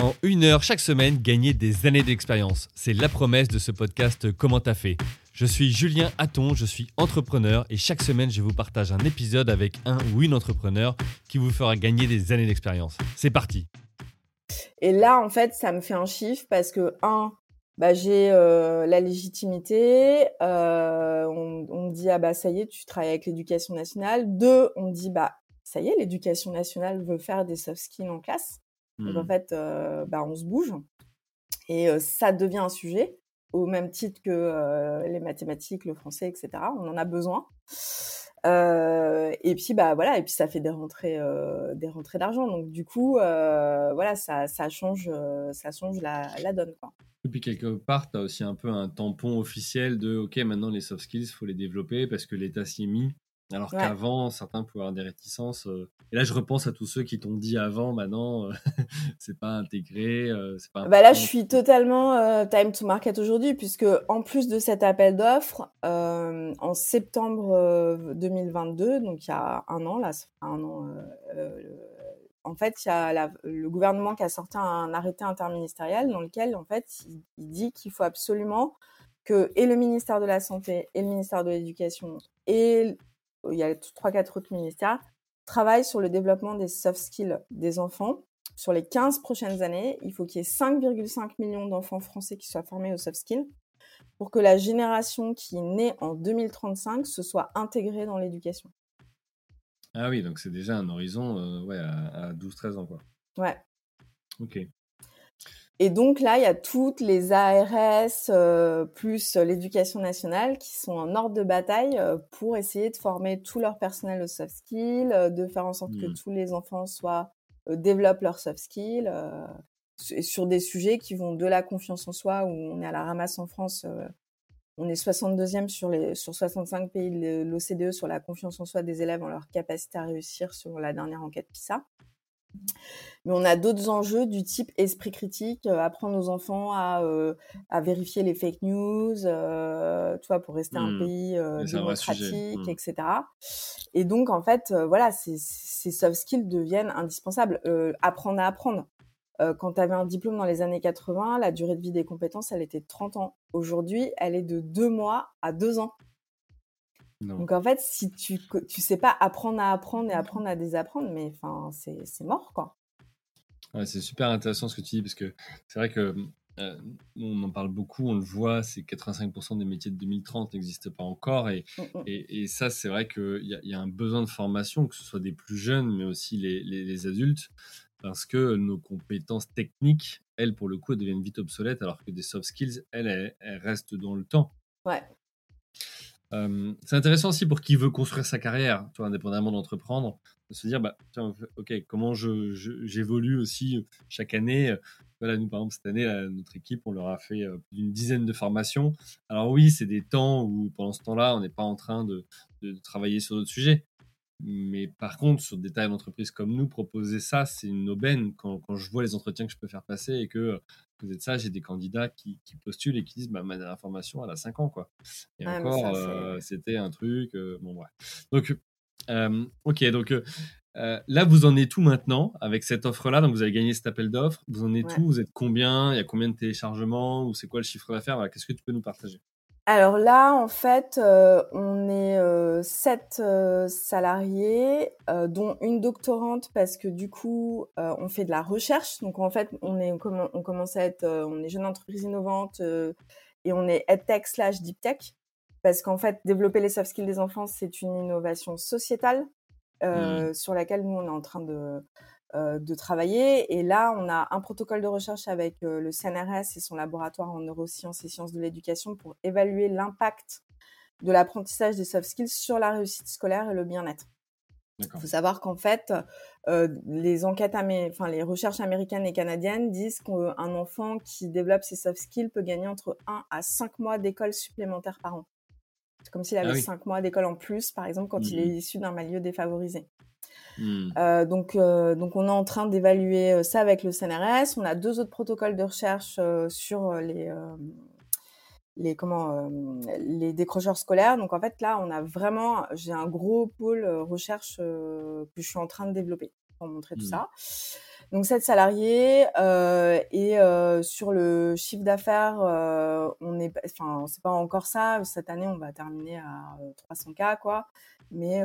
En une heure chaque semaine, gagner des années d'expérience. C'est la promesse de ce podcast Comment t'as fait Je suis Julien Hatton, je suis entrepreneur et chaque semaine, je vous partage un épisode avec un ou une entrepreneur qui vous fera gagner des années d'expérience. C'est parti Et là, en fait, ça me fait un chiffre parce que, un, bah, j'ai euh, la légitimité. Euh, on, on, me dit ah bah ça y est, tu travailles avec l'éducation nationale. Deux, on me dit bah ça y est, l'éducation nationale veut faire des soft skills en classe. Donc en mmh. fait, euh, bah, on se bouge et ça devient un sujet au même titre que les mathématiques, le français, etc. On en a besoin. et puis bah voilà, et puis ça fait des rentrées, des rentrées d'argent. Donc du coup, voilà, ça, ça change, ça change la, la donne. Quoi. Et puis quelque part, tu as aussi un peu un tampon officiel de OK, maintenant les soft skills, il faut les développer parce que l'État s'y est mis. Alors qu'avant, certains pouvaient avoir des réticences. Euh, et là, je repense à tous ceux qui t'ont dit avant, maintenant, euh, c'est pas intégré, euh, c'est pas. Bah là, je suis totalement time to market aujourd'hui, puisque en plus de cet appel d'offres, en septembre 2022, donc il y a un an, là, un an, en fait, il y a le gouvernement qui a sorti un arrêté interministériel dans lequel, en fait, il, il dit qu'il faut absolument que et le ministère de la Santé et le ministère de l'Éducation et il y a trois, quatre autres ministères, travaillent sur le développement des soft skills des enfants. Sur les 15 prochaines années, il faut qu'il y ait 5,5 millions d'enfants français qui soient formés aux soft skills pour que la génération qui est née en 2035 se soit intégrée dans l'éducation. Ah oui, donc c'est déjà un horizon euh, ouais, à, à 12-13 ans. Quoi. Ouais. Ok. Et donc là, il y a toutes les ARS euh, plus l'éducation nationale qui sont en ordre de bataille euh, pour essayer de former tout leur personnel aux soft skills, euh, de faire en sorte que mmh. tous les enfants soient développent leurs soft skills sur des sujets qui vont de la confiance en soi où on est à la ramasse en France. on est 62e sur les sur 65 pays de l'OCDE sur la confiance en soi des élèves en leur capacité à réussir sur la dernière enquête PISA. Mais on a d'autres enjeux du type esprit critique, euh, apprendre aux enfants à, euh, à vérifier les fake news, euh, tu vois, pour rester un mmh. pays démocratique, mmh. etc. Et donc, en fait, voilà, ces, ces soft skills deviennent indispensables. apprendre à apprendre. quand tu avais un diplôme dans les années 80, la durée de vie des compétences, elle était de 30 ans. Aujourd'hui, elle est de 2 mois à 2 ans. Donc en fait, si tu tu sais pas apprendre à apprendre et apprendre à désapprendre, mais enfin c'est mort quoi. c'est super intéressant ce que tu dis parce que c'est vrai que euh, on en parle beaucoup, on le voit, c'est 85% des métiers de 2030 n'existent pas encore et, mmh, mmh. et, et, ça c'est vrai qu'il y, y, a un besoin de formation, que ce soit des plus jeunes mais aussi les, les, adultes, parce que nos compétences techniques, elles pour le coup, elles deviennent vite obsolètes alors que des soft skills, elles, elles restent dans le temps. Ouais c'est intéressant aussi pour qui veut construire sa carrière, toi, indépendamment d'entreprendre, de se dire, bah, tiens, ok, comment je, j'évolue aussi chaque année. Voilà, nous, par exemple, cette année, notre équipe, on leur a fait une dizaine de formations. Alors oui, c'est des temps où, pendant ce temps-là, on n'est pas en train de, de travailler sur d'autres sujets. Mais par contre, sur des tailles d'entreprise comme nous, proposer ça, c'est une aubaine quand, quand, je vois les entretiens que je peux faire passer et que vous êtes ça, j'ai des candidats qui, qui, postulent et qui disent bah, ma dernière formation, elle a 5 ans. Quoi. Et encore, euh, c'était un truc. Euh, bon, bref. Donc, euh, ok, donc là, vous en êtes tout maintenant avec cette offre-là? Donc, vous avez gagné cet appel d'offres. Vous en êtes tout Vous êtes combien? Il y a combien de téléchargements? Ou c'est quoi le chiffre d'affaires? Qu'est-ce que tu peux nous partager? Alors là, en fait, euh, on est euh, sept euh, salariés, dont une doctorante parce que du coup, on fait de la recherche. Donc en fait, on est on commence à être, on est jeune entreprise innovante et on est EdTech slash Deep Tech parce qu'en fait, développer les soft skills des enfants, c'est une innovation sociétale mmh. sur laquelle nous on est en train de de travailler. Et là, on a un protocole de recherche avec euh, le CNRS et son laboratoire en neurosciences et sciences de l'éducation pour évaluer l'impact de l'apprentissage des soft skills sur la réussite scolaire et le bien-être. Il faut savoir qu'en fait, euh, les enquêtes, enfin les recherches américaines et canadiennes disent qu'un enfant qui développe ses soft skills peut gagner entre 1 à 5 mois d'école supplémentaire par an. C'est comme s'il avait 5 ah mois d'école en plus, par exemple, quand il mmh est issu d'un milieu défavorisé. Hmm. Euh, donc, euh, donc, on est en train d'évaluer euh, ça avec le CNRS. On a deux autres protocoles de recherche sur les, les, comment, les décrocheurs scolaires. Donc, en fait, là, on a vraiment, j'ai un gros pôle recherche que je suis en train de développer pour montrer tout hmm. ça. Donc 7 salariés euh, et euh, sur le chiffre d'affaires, euh, on est, enfin c'est pas encore ça. Cette année, on va terminer à 300 k quoi. Mais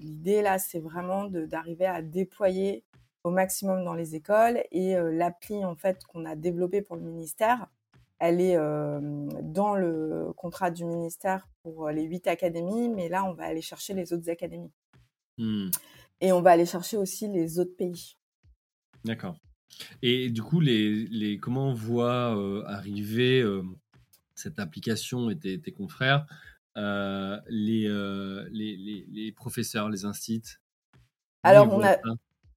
l'idée là, c'est vraiment d'arriver à déployer au maximum dans les écoles et l'appli en fait qu'on a développée pour le ministère, elle est dans le contrat du ministère pour les huit académies, mais là on va aller chercher les autres académies. Mmh. Et on va aller chercher aussi les autres pays. D'accord. Et du coup, les, les comment on voit euh, arriver euh, cette application et tes, tes confrères, euh, les, les, les, les, professeurs, les instituts Alors, on a.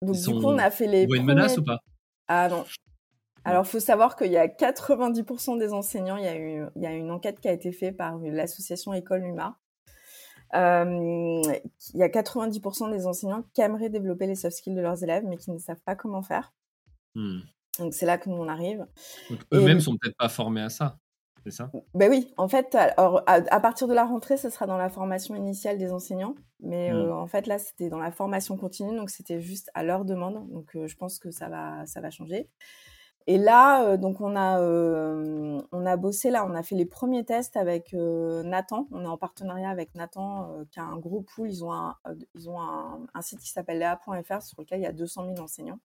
Donc, du coup, on a fait les. Vous une menace ou pas? Ah non. Alors, il faut savoir qu'il y a 90% des enseignants, il y, a eu, il y a une enquête qui a été faite par l'association École Luma, euh, il y a 90% des enseignants qui aimeraient développer les soft skills de leurs élèves, mais qui ne savent pas comment faire. Hmm. Donc c'est là que nous on arrive. Eux-mêmes sont peut-être pas formés à ça, c'est ça? Ben oui, en fait, alors, à, partir de la rentrée, ce sera dans la formation initiale des enseignants, mais hmm. euh, en fait là c'était dans la formation continue, donc c'était juste à leur demande. Donc euh, je pense que ça va, ça va changer. Et là, euh, donc on a, euh, on a bossé là, on a fait les premiers tests avec euh, Nathan. On est en partenariat avec Nathan, qui a un gros pool. Ils ont un, ils ont un, site qui s'appelle lea.fr sur lequel il y a 200 000 enseignants.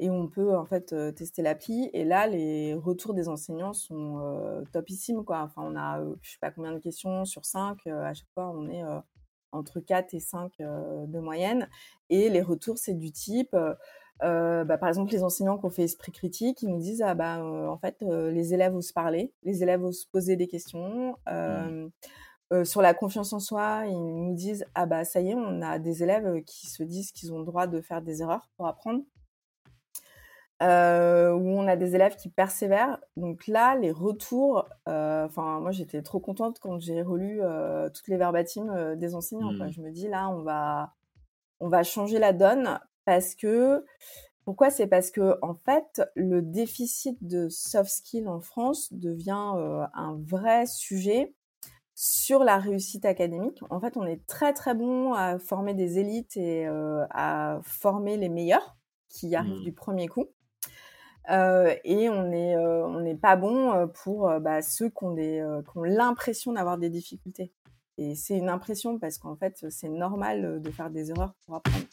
Et on peut en fait tester l'appli. Et là, les retours des enseignants sont topissimes. Quoi. Enfin, on a, je sais pas combien de questions sur 5. à chaque fois, on est entre 4 et 5 de moyenne. Et les retours, c'est du type euh, bah, par exemple, les enseignants qui ont fait esprit critique, ils nous disent ah bah euh, en fait euh, les élèves osent parler, les élèves osent poser des questions. Mmh. sur la confiance en soi, ils nous disent ah bah ça y est, on a des élèves qui se disent qu'ils ont le droit de faire des erreurs pour apprendre. Où on a des élèves qui persévèrent. Donc là, les retours, enfin moi j'étais trop contente quand j'ai relu toutes les verbatims des enseignants. Mmh. Je me dis là, on va, on va changer la donne parce que pourquoi? C'est parce que en fait, le déficit de soft skills en France devient euh, un vrai sujet sur la réussite académique. En fait, on est très très bon à former des élites et euh, à former les meilleurs qui arrivent mmh. du premier coup. Euh, et on n'est on n'est pas bon pour bah, ceux qui ont, des, qui ont l'impression d'avoir des difficultés. Et c'est une impression parce qu'en fait, c'est normal de faire des erreurs pour apprendre.